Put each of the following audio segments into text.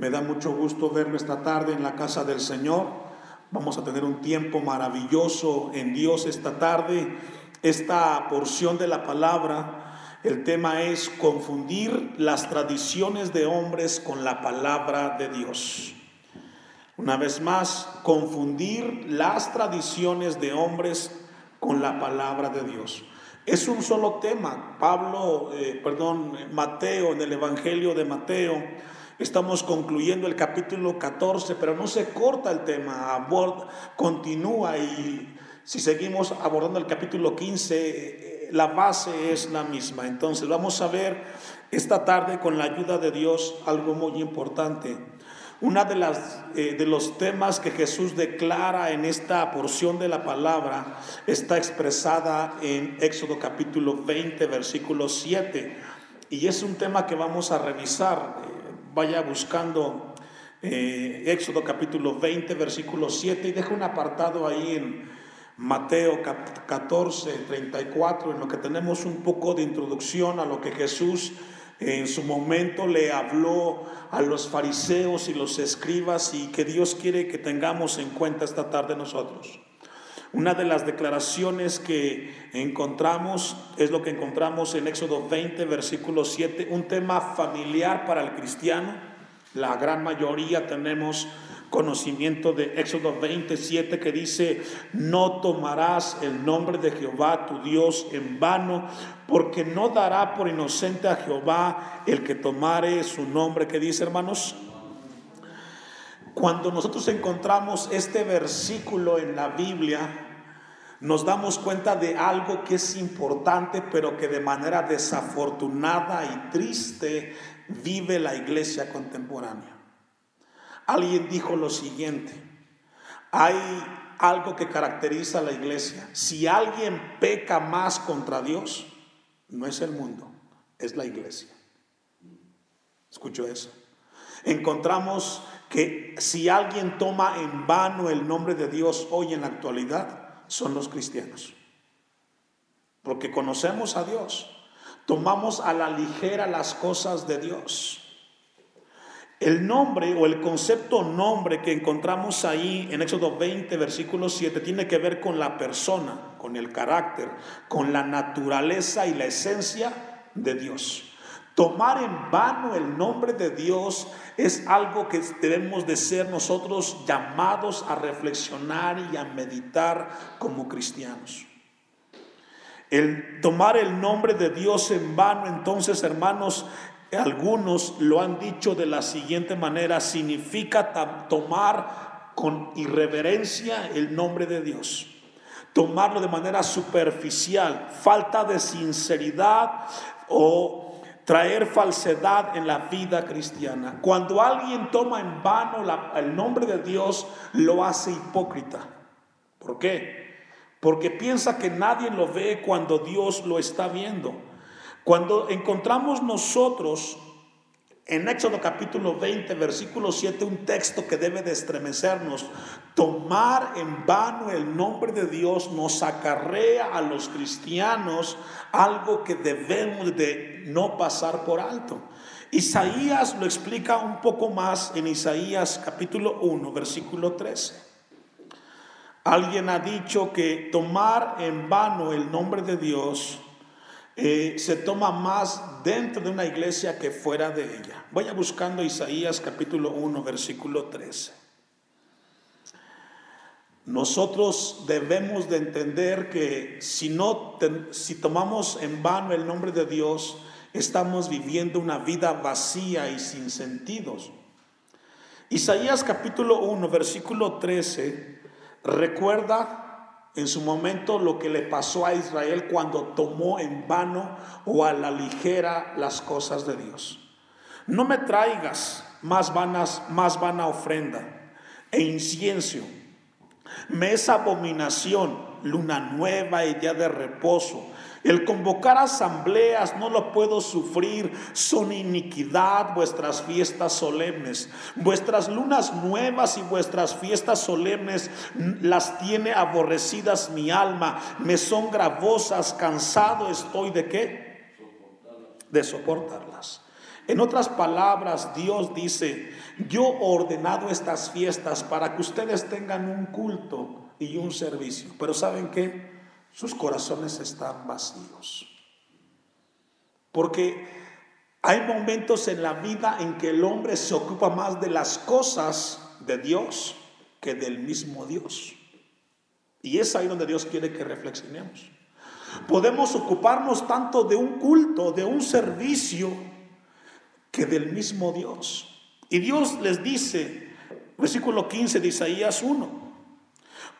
Me da mucho gusto verme esta tarde en la casa del Señor. Vamos a tener un tiempo maravilloso en Dios esta tarde. Esta porción de la palabra, el tema es confundir las tradiciones de hombres con la palabra de Dios. Una vez más, confundir las tradiciones de hombres con la palabra de Dios. Es un solo tema. Pablo, eh, perdón, Mateo, en el Evangelio de Mateo, estamos concluyendo el capítulo 14, pero no se corta el tema, continúa y si seguimos abordando el capítulo 15, eh, la base es la misma. Entonces vamos a ver esta tarde con la ayuda de Dios algo muy importante. Una de las eh, de los temas que Jesús declara en esta porción de la palabra está expresada en Éxodo capítulo 20, versículo 7. Y es un tema que vamos a revisar. Vaya buscando eh, Éxodo capítulo 20, versículo 7 y deja un apartado ahí en Mateo 14, 34, en lo que tenemos un poco de introducción a lo que Jesús en su momento le habló a los fariseos y los escribas y que Dios quiere que tengamos en cuenta esta tarde nosotros. Una de las declaraciones que encontramos es lo que encontramos en Éxodo 20, versículo 7, un tema familiar para el cristiano. La gran mayoría tenemos conocimiento de Éxodo 27 que dice, no tomarás el nombre de Jehová tu Dios en vano, porque no dará por inocente a Jehová el que tomare su nombre, que dice hermanos. Cuando nosotros encontramos este versículo en la Biblia, nos damos cuenta de algo que es importante, pero que de manera desafortunada y triste vive la iglesia contemporánea. Alguien dijo lo siguiente, hay algo que caracteriza a la iglesia. Si alguien peca más contra Dios, no es el mundo, es la iglesia. Escucho eso. Encontramos que si alguien toma en vano el nombre de Dios hoy en la actualidad, son los cristianos. Porque conocemos a Dios, tomamos a la ligera las cosas de Dios. El nombre o el concepto nombre que encontramos ahí en Éxodo 20, versículo 7, tiene que ver con la persona, con el carácter, con la naturaleza y la esencia de Dios. Tomar en vano el nombre de Dios es algo que debemos de ser nosotros llamados a reflexionar y a meditar como cristianos. El tomar el nombre de Dios en vano, entonces, hermanos, algunos lo han dicho de la siguiente manera, significa tomar con irreverencia el nombre de Dios. Tomarlo de manera superficial, falta de sinceridad o traer falsedad en la vida cristiana. Cuando alguien toma en vano el nombre de Dios, lo hace hipócrita. ¿Por qué? Porque piensa que nadie lo ve cuando Dios lo está viendo. Cuando encontramos nosotros en Éxodo capítulo 20, versículo 7, un texto que debe de estremecernos, tomar en vano el nombre de Dios nos acarrea a los cristianos algo que debemos de no pasar por alto. Isaías lo explica un poco más en Isaías capítulo 1, versículo 13. Alguien ha dicho que tomar en vano el nombre de Dios eh, se toma más dentro de una iglesia que fuera de ella. Vaya buscando Isaías capítulo 1, versículo 13. Nosotros debemos de entender que si no si tomamos en vano el nombre de Dios, estamos viviendo una vida vacía y sin sentidos. Isaías capítulo 1, versículo 13 recuerda en su momento lo que le pasó a Israel cuando tomó en vano o a la ligera las cosas de Dios. No me traigas más vanas, más vana ofrenda e incienso. Me es abominación, luna nueva y día de reposo el convocar asambleas no lo puedo sufrir, son iniquidad vuestras fiestas solemnes. Vuestras lunas nuevas y vuestras fiestas solemnes las tiene aborrecidas mi alma, me son gravosas, cansado estoy de qué? De soportarlas. En otras palabras, Dios dice, yo he ordenado estas fiestas para que ustedes tengan un culto y un servicio. Pero ¿saben qué? Sus corazones están vacíos. Porque hay momentos en la vida en que el hombre se ocupa más de las cosas de Dios que del mismo Dios. Y es ahí donde Dios quiere que reflexionemos. Podemos ocuparnos tanto de un culto, de un servicio, que del mismo Dios. Y Dios les dice, versículo 15 de Isaías 1,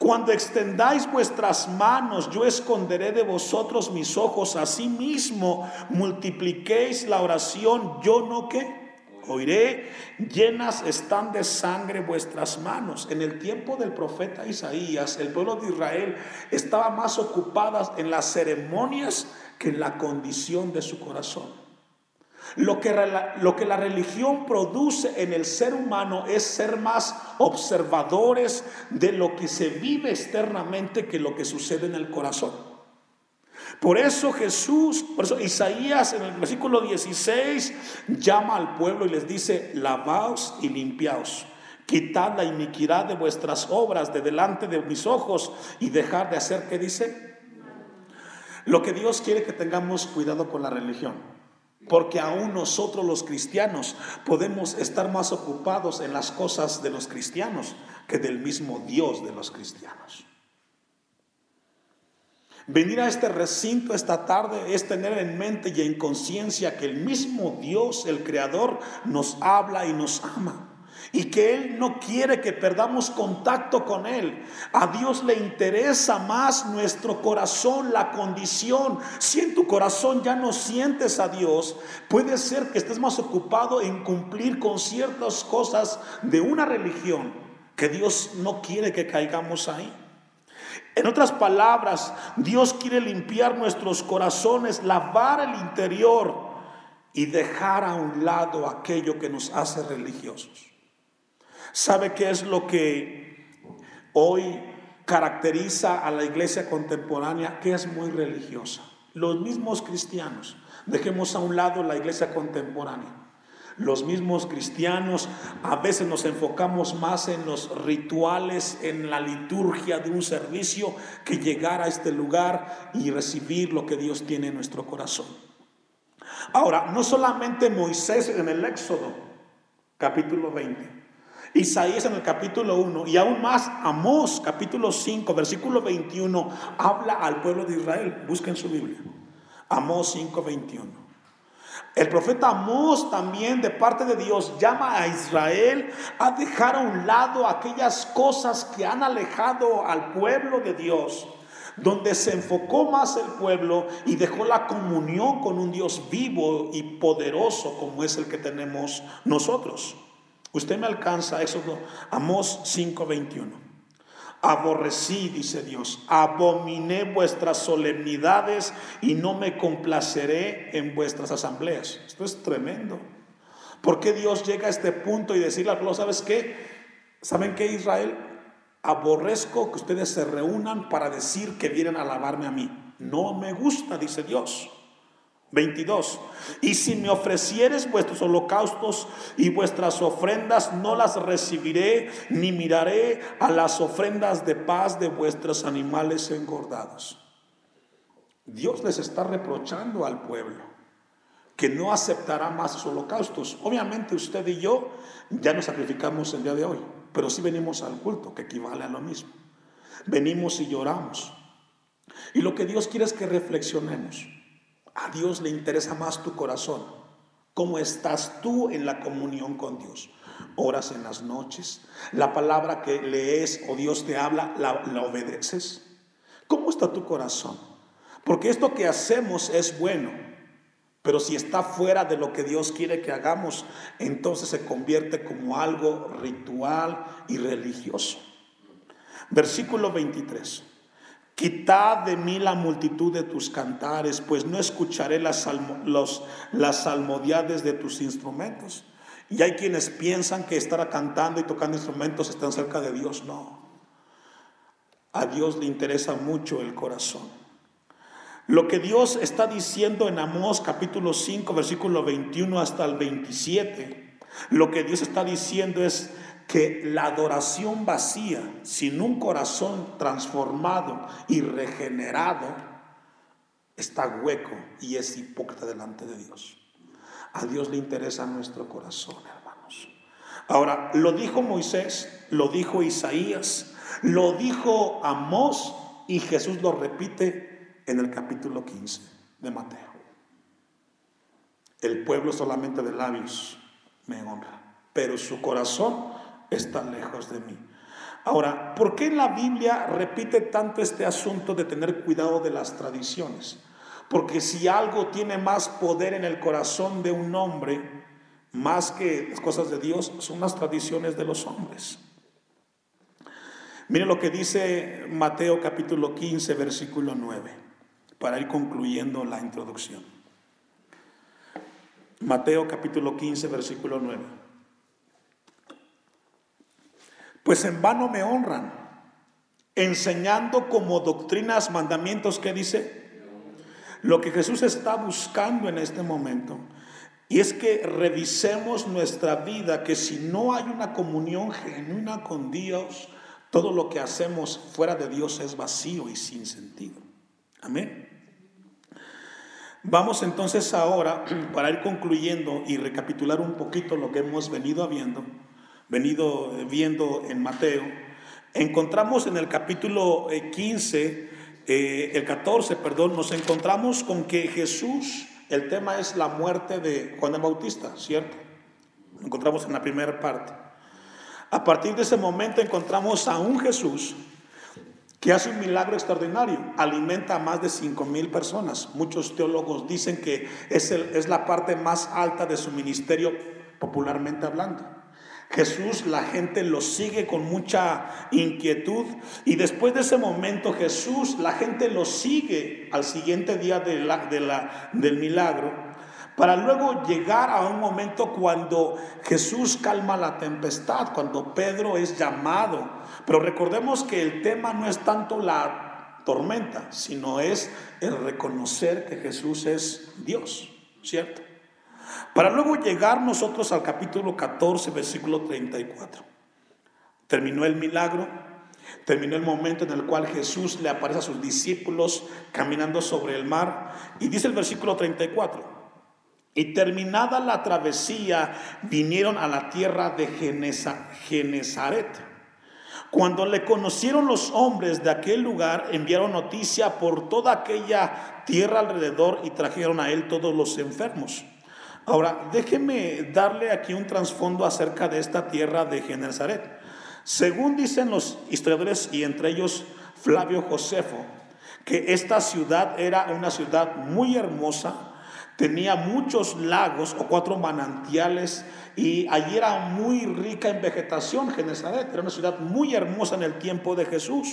cuando extendáis vuestras manos, yo esconderé de vosotros mis ojos, mismo multipliquéis la oración, yo no que oiré, llenas están de sangre vuestras manos. En el tiempo del profeta Isaías, el pueblo de Israel estaba más ocupada en las ceremonias que en la condición de su corazón. Lo que, lo que la religión produce en el ser humano es ser más observadores de lo que se vive externamente que lo que sucede en el corazón. Por eso Jesús, por eso Isaías en el versículo 16 llama al pueblo y les dice, lavaos y limpiaos. Quitad la iniquidad de vuestras obras de delante de mis ojos y dejar de hacer, ¿qué dice? Lo que Dios quiere que tengamos cuidado con la religión. Porque aún nosotros los cristianos podemos estar más ocupados en las cosas de los cristianos que del mismo Dios de los cristianos. Venir a este recinto esta tarde es tener en mente y en conciencia que el mismo Dios, el Creador, nos habla y nos ama y que Él no quiere que perdamos contacto con Él. A Dios le interesa más nuestro corazón, la condición. Si en tu corazón ya no sientes a Dios, puede ser que estés más ocupado en cumplir con ciertas cosas de una religión que Dios no quiere que caigamos ahí. En otras palabras, Dios quiere limpiar nuestros corazones, lavar el interior y dejar a un lado aquello que nos hace religiosos. ¿Sabe qué es lo que hoy caracteriza a la iglesia contemporánea? Que es muy religiosa. Los mismos cristianos. Dejemos a un lado la iglesia contemporánea. Los mismos cristianos a veces nos enfocamos más en los rituales, en la liturgia de un servicio, que llegar a este lugar y recibir lo que Dios tiene en nuestro corazón. Ahora, no solamente Moisés en el Éxodo, capítulo 20, Isaías en el capítulo 1 y aún más Amós capítulo 5 versículo 21 habla al pueblo de Israel. Busquen su Biblia. Amós 5, 21. El profeta Amós también de parte de Dios llama a Israel a dejar a un lado aquellas cosas que han alejado al pueblo de Dios, donde se enfocó más el pueblo y dejó la comunión con un Dios vivo y poderoso como es el que tenemos nosotros. Usted me alcanza, Éxodo, Amós 5:21. Aborrecí, dice Dios, abominé vuestras solemnidades y no me complaceré en vuestras asambleas. Esto es tremendo. ¿Por qué Dios llega a este punto y decirle al pueblo, ¿sabes qué? ¿Saben qué, Israel? Aborrezco que ustedes se reúnan para decir que vienen a alabarme a mí. No me gusta, dice Dios. 22. Y si me ofrecieres vuestros holocaustos y vuestras ofrendas, no las recibiré, ni miraré a las ofrendas de paz de vuestros animales engordados. Dios les está reprochando al pueblo que no aceptará más holocaustos. Obviamente usted y yo ya nos sacrificamos el día de hoy, pero sí venimos al culto, que equivale a lo mismo. Venimos y lloramos. Y lo que Dios quiere es que reflexionemos. A Dios le interesa más tu corazón. ¿Cómo estás tú en la comunión con Dios? Oras en las noches. La palabra que lees o Dios te habla, ¿la, obedeces? ¿Cómo está tu corazón? Porque esto que hacemos es bueno. Pero si está fuera de lo que Dios quiere que hagamos, entonces se convierte como algo ritual y religioso. Versículo 23. Quitad de mí la multitud de tus cantares, pues no escucharé las, los, las de tus instrumentos. Y hay quienes piensan que estar cantando y tocando instrumentos están cerca de Dios. No. A Dios le interesa mucho el corazón. Lo que Dios está diciendo en Amós capítulo 5, versículo 21 hasta el 27, lo que Dios está diciendo es que la adoración vacía, sin un corazón transformado y regenerado, está hueco y es hipócrita delante de Dios. A Dios le interesa nuestro corazón, hermanos. Ahora, lo dijo Moisés, lo dijo Isaías, lo dijo Amós y Jesús lo repite en el capítulo 15 de Mateo. El pueblo solamente de labios me honra, pero su corazón está lejos de mí. Ahora, ¿por qué la Biblia repite tanto este asunto de tener cuidado de las tradiciones? Porque si algo tiene más poder en el corazón de un hombre, más que las cosas de Dios, son las tradiciones de los hombres. Mire lo que dice Mateo capítulo 15, versículo 9, para ir concluyendo la introducción. Mateo capítulo 15, versículo 9. Pues en vano me honran, enseñando como doctrinas, mandamientos que dice, lo que Jesús está buscando en este momento. Y es que revisemos nuestra vida, que si no hay una comunión genuina con Dios, todo lo que hacemos fuera de Dios es vacío y sin sentido. Amén. Vamos entonces ahora, para ir concluyendo y recapitular un poquito lo que hemos venido viendo, venido viendo en Mateo, encontramos en el capítulo 15 eh, el 14, perdón, nos encontramos con que Jesús, el tema es la muerte de Juan el Bautista, ¿cierto? Lo encontramos en la primera parte. A partir de ese momento encontramos a un Jesús que hace un milagro extraordinario, alimenta a más de 5 mil personas. Muchos teólogos dicen que es, es la parte más alta de su ministerio, popularmente hablando. Jesús, la gente lo sigue con mucha inquietud y después de ese momento Jesús, la gente lo sigue al siguiente día de del milagro para luego llegar a un momento cuando Jesús calma la tempestad, cuando Pedro es llamado. Pero recordemos que el tema no es tanto la tormenta, sino es el reconocer que Jesús es Dios, ¿cierto? Para luego llegar nosotros al capítulo 14, versículo 34. Terminó el milagro, terminó el momento en el cual Jesús le aparece a sus discípulos caminando sobre el mar y dice el versículo 34. Y terminada la travesía, vinieron a la tierra de Genezaret. Cuando le conocieron los hombres de aquel lugar, enviaron noticia por toda aquella tierra alrededor y trajeron a él todos los enfermos Ahora, déjeme darle aquí un trasfondo acerca de esta tierra de Genezaret. Según dicen los historiadores y entre ellos Flavio Josefo, que esta ciudad era una ciudad muy hermosa, tenía muchos lagos o cuatro manantiales y allí era muy rica en vegetación Genezaret, era una ciudad muy hermosa en el tiempo de Jesús.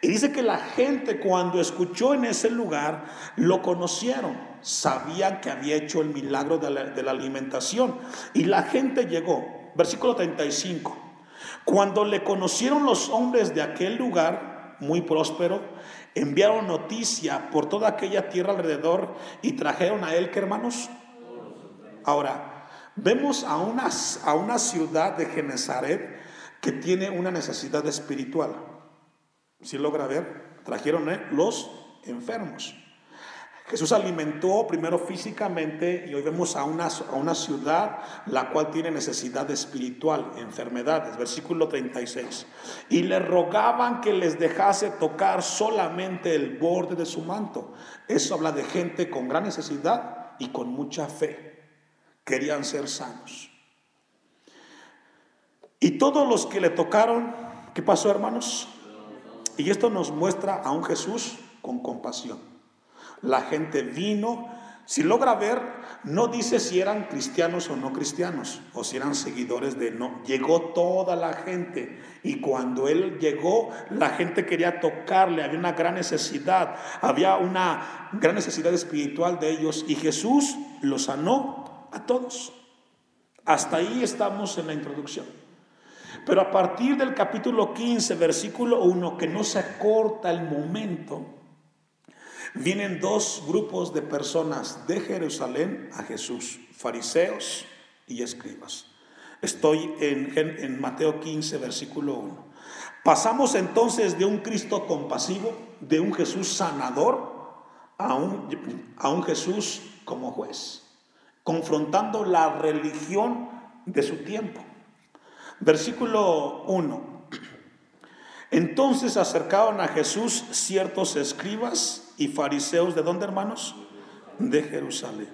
Y dice que la gente cuando escuchó en ese lugar lo conocieron, sabían que había hecho el milagro de la, alimentación. Y la gente llegó, versículo 35, cuando le conocieron los hombres de aquel lugar, muy próspero, enviaron noticia por toda aquella tierra alrededor y trajeron a él, que hermanos? Ahora, vemos a una, a una ciudad de Genezaret que tiene una necesidad espiritual. Si logra ver, trajeron ¿eh? los enfermos. Jesús alimentó primero físicamente y hoy vemos a una, a una ciudad la cual tiene necesidad espiritual, enfermedades, versículo 36. Y le rogaban que les dejase tocar solamente el borde de su manto. Eso habla de gente con gran necesidad y con mucha fe. Querían ser sanos. Y todos los que le tocaron, ¿qué pasó hermanos? Y esto nos muestra a un Jesús con compasión. La gente vino, si logra ver, no dice si eran cristianos o no cristianos, o si eran seguidores de no. Llegó toda la gente y cuando él llegó, la gente quería tocarle, había una gran necesidad, había una gran necesidad espiritual de ellos y Jesús los sanó a todos. Hasta ahí estamos en la introducción. Pero a partir del capítulo 15, versículo 1, que no se acorta el momento, vienen dos grupos de personas de Jerusalén a Jesús, fariseos y escribas. Estoy en, en Mateo 15, versículo 1. Pasamos entonces de un Cristo compasivo, de un Jesús sanador, a un, a un Jesús como juez, confrontando la religión de su tiempo. Versículo 1. Entonces acercaron a Jesús ciertos escribas y fariseos, ¿de dónde hermanos? De Jerusalén.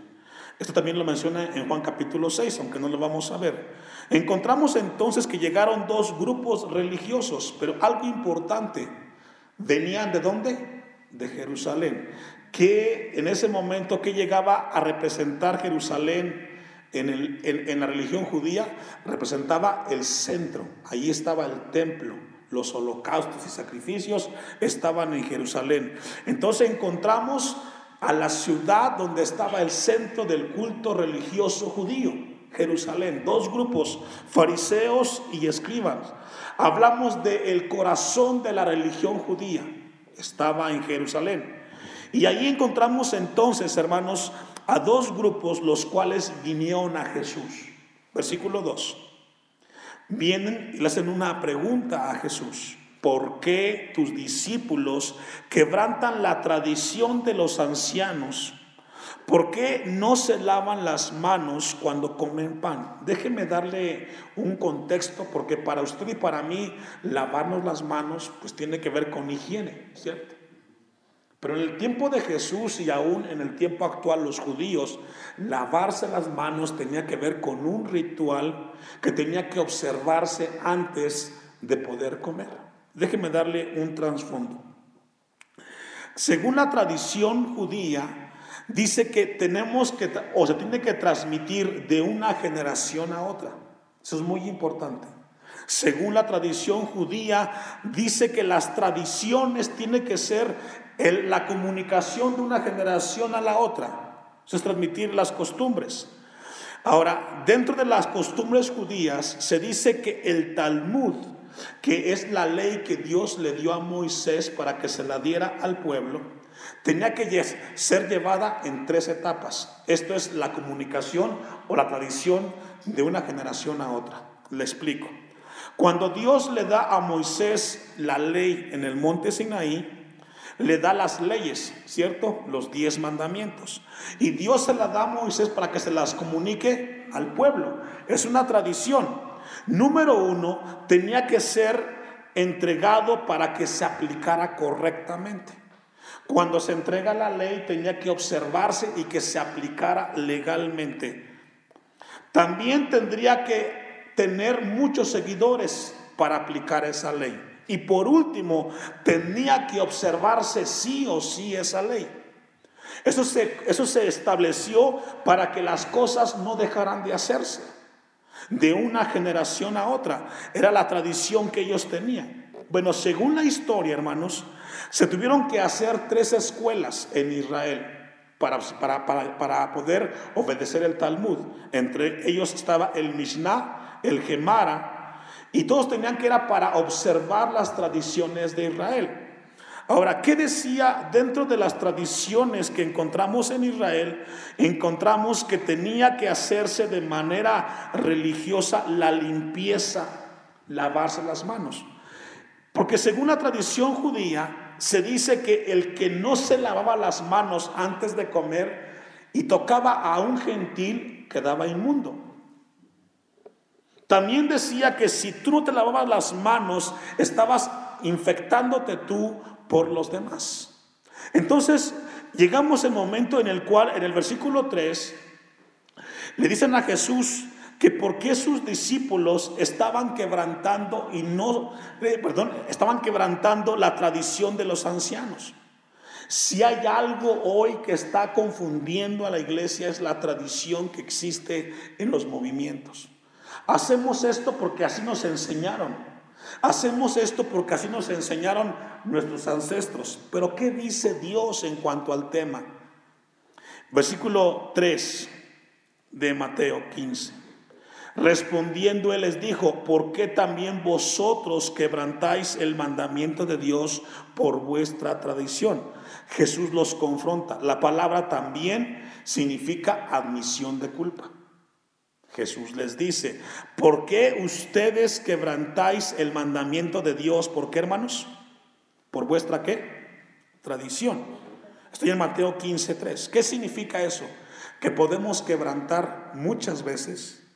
Esto también lo menciona en Juan capítulo 6, aunque no lo vamos a ver. Encontramos entonces que llegaron dos grupos religiosos, pero algo importante, venían de dónde? De Jerusalén, que en ese momento que llegaba a representar Jerusalén en, en la religión judía, representaba el centro, ahí estaba el templo los holocaustos y sacrificios estaban en Jerusalén. Entonces encontramos a la ciudad donde estaba el centro del culto religioso judío, Jerusalén. Dos grupos, fariseos y escribas. Hablamos del el corazón de la religión judía, estaba en Jerusalén. Y ahí encontramos entonces, hermanos, a dos grupos los cuales vinieron a Jesús. Versículo 2 vienen y le hacen una pregunta a Jesús. ¿Por qué tus discípulos quebrantan la tradición de los ancianos? ¿Por qué no se lavan las manos cuando comen pan? Déjeme darle un contexto porque para usted y para mí lavarnos las manos pues tiene que ver con higiene, ¿cierto? Pero en el tiempo de Jesús y aún en el tiempo actual los judíos, lavarse las manos tenía que ver con un ritual que tenía que observarse antes de poder comer. Déjeme darle un trasfondo. Según la tradición judía, dice que tenemos que, o se tiene que transmitir de una generación a otra. Eso es muy importante. Según la tradición judía, dice que las tradiciones tienen que ser la comunicación de una generación a la otra. Es transmitir las costumbres. Ahora, dentro de las costumbres judías se dice que el Talmud, que es la ley que Dios le dio a Moisés para que se la diera al pueblo, tenía que ser llevada en tres etapas. Esto es la comunicación o la tradición de una generación a otra. Le explico. Cuando Dios le da a Moisés la ley en el monte Sinaí, le da las leyes, ¿cierto? Los diez mandamientos. Y Dios se las da a Moisés para que se las comunique al pueblo. Es una tradición. Número uno, tenía que ser entregado para que se aplicara correctamente. Cuando se entrega la ley tenía que observarse y que se aplicara legalmente. También tendría que tener muchos seguidores para aplicar esa ley. Y por último, tenía que observarse sí o sí esa ley. Eso se, eso se estableció para que las cosas no dejaran de hacerse de una generación a otra. Era la tradición que ellos tenían. Bueno, según la historia, hermanos, se tuvieron que hacer tres escuelas en Israel para, para, para, para poder obedecer el Talmud. Entre ellos estaba el Mishnah, el Gemara y todos tenían que era para observar las tradiciones de Israel. Ahora, ¿qué decía dentro de las tradiciones que encontramos en Israel? Encontramos que tenía que hacerse de manera religiosa la limpieza, lavarse las manos. Porque según la tradición judía, se dice que el que no se lavaba las manos antes de comer y tocaba a un gentil quedaba inmundo. También decía que si tú no te lavabas las manos, estabas infectándote tú por los demás. Entonces, llegamos al momento en el cual, en el versículo 3, le dicen a Jesús que por qué sus discípulos estaban quebrantando y no, eh, perdón, estaban quebrantando la tradición de los ancianos. Si hay algo hoy que está confundiendo a la iglesia es la tradición que existe en los movimientos. Hacemos esto porque así nos enseñaron. Hacemos esto porque así nos enseñaron nuestros ancestros. Pero ¿qué dice Dios en cuanto al tema? Versículo 3 de Mateo 15. Respondiendo él les dijo, ¿por qué también vosotros quebrantáis el mandamiento de Dios por vuestra tradición? Jesús los confronta. La palabra también significa admisión de culpa. Jesús les dice, ¿por qué ustedes quebrantáis el mandamiento de Dios? ¿Por qué, hermanos? ¿Por vuestra qué? Tradición. Estoy en Mateo 15.3. ¿Qué significa eso? Que podemos quebrantar muchas veces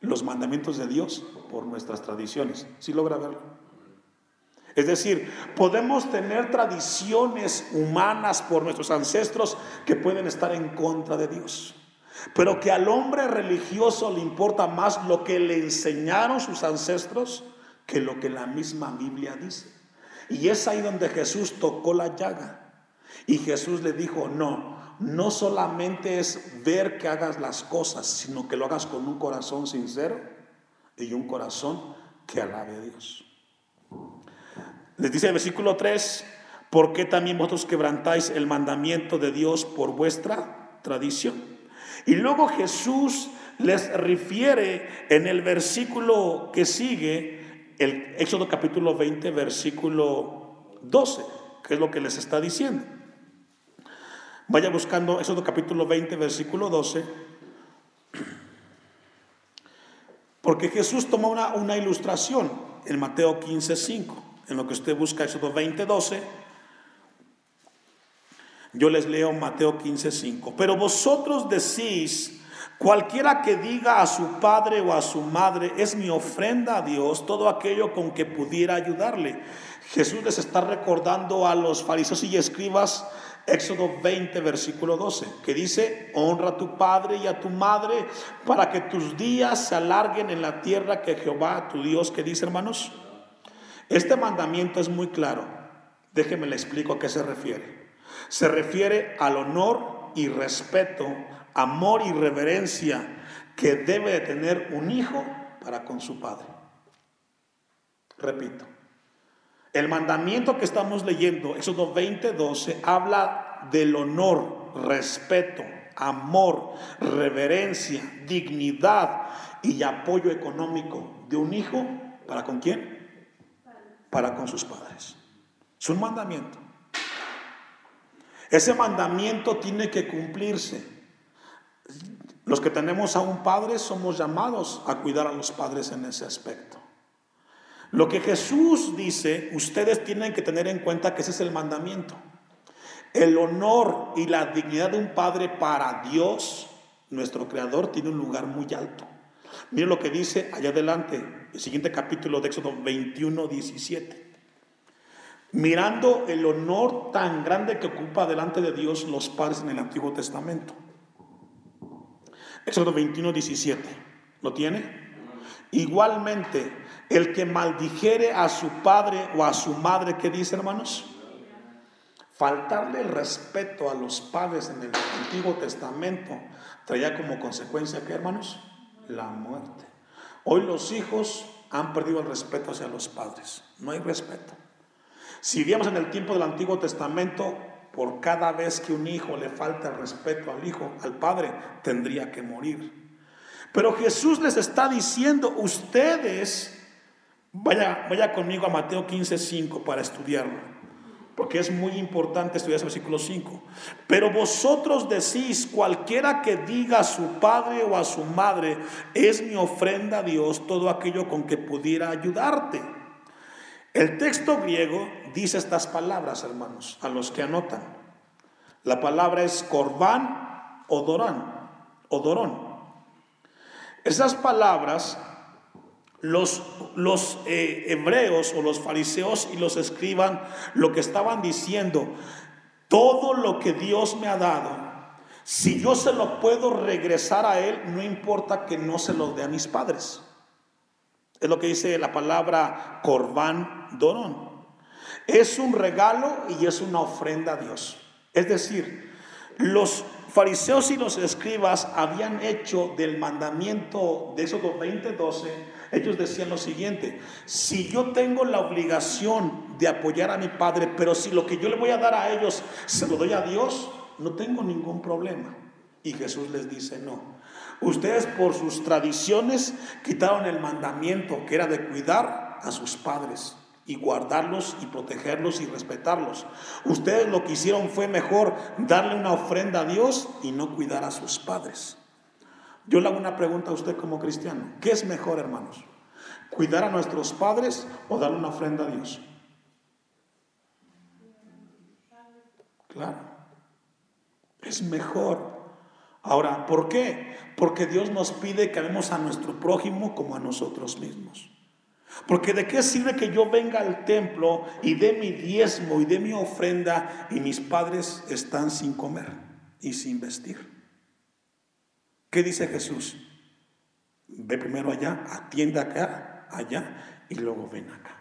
los mandamientos de Dios por nuestras tradiciones. ¿Sí logra verlo? Es decir, podemos tener tradiciones humanas por nuestros ancestros que pueden estar en contra de Dios. Pero que al hombre religioso le importa más lo que le enseñaron sus ancestros que lo que la misma Biblia dice. Y es ahí donde Jesús tocó la llaga. Y Jesús le dijo, no, no solamente es ver que hagas las cosas, sino que lo hagas con un corazón sincero y un corazón que alabe a Dios. Les dice el versículo 3, ¿por qué también vosotros quebrantáis el mandamiento de Dios por vuestra tradición? Y luego Jesús les refiere en el versículo que sigue, el Éxodo capítulo 20, versículo 12, que es lo que les está diciendo. Vaya buscando Éxodo capítulo 20, versículo 12. Porque Jesús toma una, una ilustración en Mateo 15, 5. En lo que usted busca Éxodo 20, 12. Yo les leo Mateo 15, 5. Pero vosotros decís, cualquiera que diga a su padre o a su madre, es mi ofrenda a Dios, todo aquello con que pudiera ayudarle. Jesús les está recordando a los fariseos y escribas Éxodo 20, versículo 12, que dice, honra a tu padre y a tu madre para que tus días se alarguen en la tierra que Jehová, tu Dios, que dice hermanos. Este mandamiento es muy claro. Déjeme le explico a qué se refiere. Se refiere al honor y respeto, amor y reverencia que debe de tener un hijo para con su padre. Repito, el mandamiento que estamos leyendo, Éxodo 20, 12, habla del honor, respeto, amor, reverencia, dignidad y apoyo económico de un hijo para con quién? Para con sus padres. Es un mandamiento. Ese mandamiento tiene que cumplirse. Los que tenemos a un padre somos llamados a cuidar a los padres en ese aspecto. Lo que Jesús dice, ustedes tienen que tener en cuenta que ese es el mandamiento. El honor y la dignidad de un padre para Dios, nuestro Creador, tiene un lugar muy alto. Miren lo que dice allá adelante, el siguiente capítulo de Éxodo 21, 17. Mirando el honor tan grande que ocupa delante de Dios los padres en el Antiguo Testamento. Éxodo 21, 17. ¿Lo tiene? Igualmente, el que maldijere a su padre o a su madre, ¿qué dice hermanos? Faltarle el respeto a los padres en el Antiguo Testamento traía como consecuencia, ¿qué hermanos? La muerte. Hoy los hijos han perdido el respeto hacia los padres. No hay respeto. Si vivíamos en el tiempo del Antiguo Testamento, por cada vez que un hijo le falta el respeto al hijo, al padre, tendría que morir. Pero Jesús les está diciendo, ustedes Vaya, vaya conmigo a Mateo 15, 5 para estudiarlo, porque es muy importante estudiar ese versículo 5. Pero vosotros decís, cualquiera que diga a su padre o a su madre, es mi ofrenda a Dios, todo aquello con que pudiera ayudarte. El texto griego dice estas palabras, hermanos, a los que anotan. La palabra es corbán o dorán, o dorón. Esas palabras los, los eh, hebreos o los fariseos y los escriban lo que estaban diciendo, todo lo que Dios me ha dado, si yo se lo puedo regresar a Él, no importa que no se lo dé a mis padres. Es lo que dice la palabra Corbán Dorón. Es un regalo y es una ofrenda a Dios. Es decir, los fariseos y los escribas habían hecho del mandamiento de Éxodo 20:12, ellos decían lo siguiente, si yo tengo la obligación de apoyar a mi padre, pero si lo que yo le voy a dar a ellos se lo doy a Dios, no tengo ningún problema. Y Jesús les dice, no, Ustedes por sus tradiciones quitaron el mandamiento que era de cuidar a sus padres y guardarlos y protegerlos y respetarlos. Ustedes lo que hicieron fue mejor darle una ofrenda a Dios y no cuidar a sus padres. Yo le hago una pregunta a usted como cristiano. ¿Qué es mejor, hermanos? ¿Cuidar a nuestros padres o darle una ofrenda a Dios? Claro. Es mejor. Ahora, ¿por qué? Porque Dios nos pide que amemos a nuestro prójimo como a nosotros mismos. Porque de qué sirve que yo venga al templo y dé mi diezmo y dé mi ofrenda y mis padres están sin comer y sin vestir. ¿Qué dice Jesús? Ve primero allá, atiende acá, allá y luego ven acá.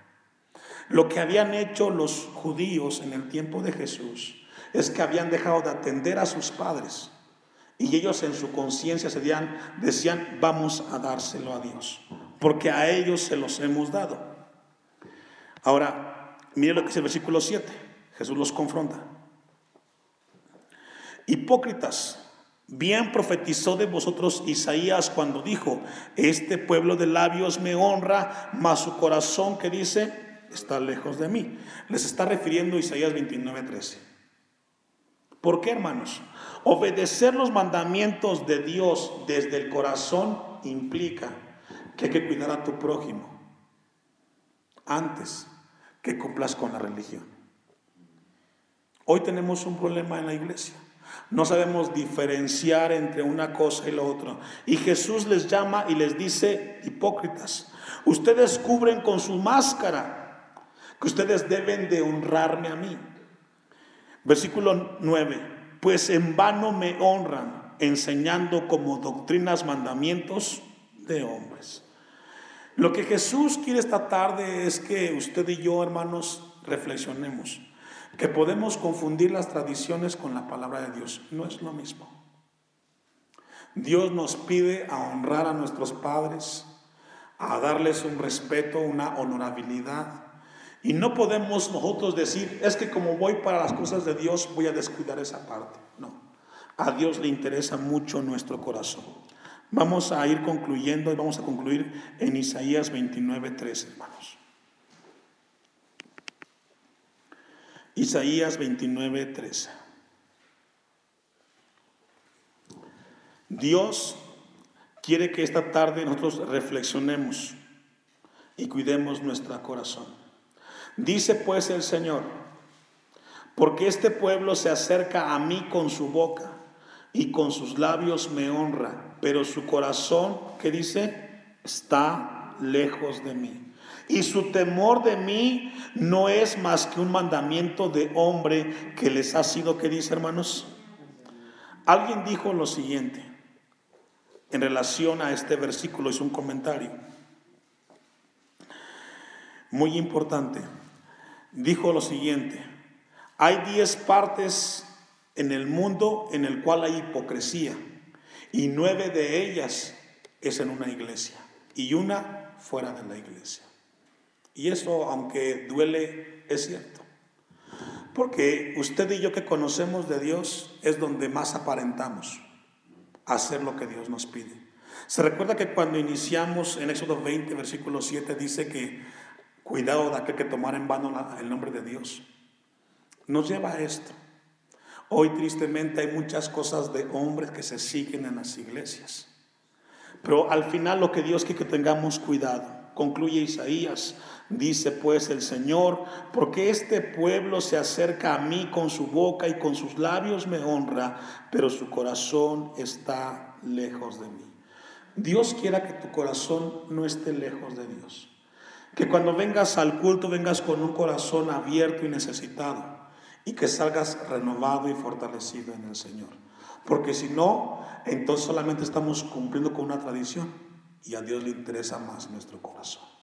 Lo que habían hecho los judíos en el tiempo de Jesús es que habían dejado de atender a sus padres y ellos en su conciencia decían, decían, vamos a dárselo a Dios porque a ellos se los hemos dado. Ahora, mire lo que dice el versículo 7. Jesús los confronta. Hipócritas, bien profetizó de vosotros Isaías cuando dijo, este pueblo de labios me honra, mas su corazón que dice, está lejos de mí. Les está refiriendo Isaías 29:13. ¿Por qué, hermanos? Obedecer los mandamientos de Dios desde el corazón implica que hay que cuidar a tu prójimo antes que cumplas con la religión. Hoy tenemos un problema en la iglesia. No sabemos diferenciar entre una cosa y la otra. Y Jesús les llama y les dice, hipócritas, ustedes cubren con su máscara que ustedes deben de honrarme a mí. Versículo 9, pues en vano me honran enseñando como doctrinas mandamientos de hombres. Lo que Jesús quiere esta tarde es que usted y yo, hermanos, reflexionemos, que podemos confundir las tradiciones con la palabra de Dios. No es lo mismo. Dios nos pide a honrar a nuestros padres, a darles un respeto, una honorabilidad. Y no podemos nosotros decir, es que como voy para las cosas de Dios, voy a descuidar esa parte. No, a Dios le interesa mucho nuestro corazón. Vamos a ir concluyendo y vamos a concluir en Isaías 29, 3, hermanos. Isaías 29, 13. Dios quiere que esta tarde nosotros reflexionemos y cuidemos nuestro corazón. Dice pues el Señor, porque este pueblo se acerca a mí con su boca y con sus labios me honra pero su corazón, ¿qué dice? Está lejos de mí. Y su temor de mí no es más que un mandamiento de hombre que les ha sido, ¿qué dice hermanos? Alguien dijo lo siguiente en relación a este versículo, es un comentario muy importante. Dijo lo siguiente, hay diez partes en el mundo en el cual hay hipocresía y nueve de ellas es en una iglesia y una fuera de la iglesia. Y eso, aunque duele, es cierto. Porque usted y yo que conocemos de Dios es donde más aparentamos hacer lo que Dios nos pide. Se recuerda que cuando iniciamos en Éxodo 20, versículo 7, dice que cuidado de aquel que tomar en vano el nombre de Dios. Nos lleva a esto. Hoy tristemente hay muchas cosas de hombres que se siguen en las iglesias. Pero al final lo que Dios quiere que tengamos cuidado. Concluye Isaías, dice pues el Señor, porque este pueblo se acerca a mí con su boca y con sus labios me honra, pero su corazón está lejos de mí. Dios quiera que tu corazón no esté lejos de Dios. Que cuando vengas al culto vengas con un corazón abierto y necesitado y que salgas renovado y fortalecido en el Señor. Porque si no, entonces solamente estamos cumpliendo con una tradición y a Dios le interesa más nuestro corazón.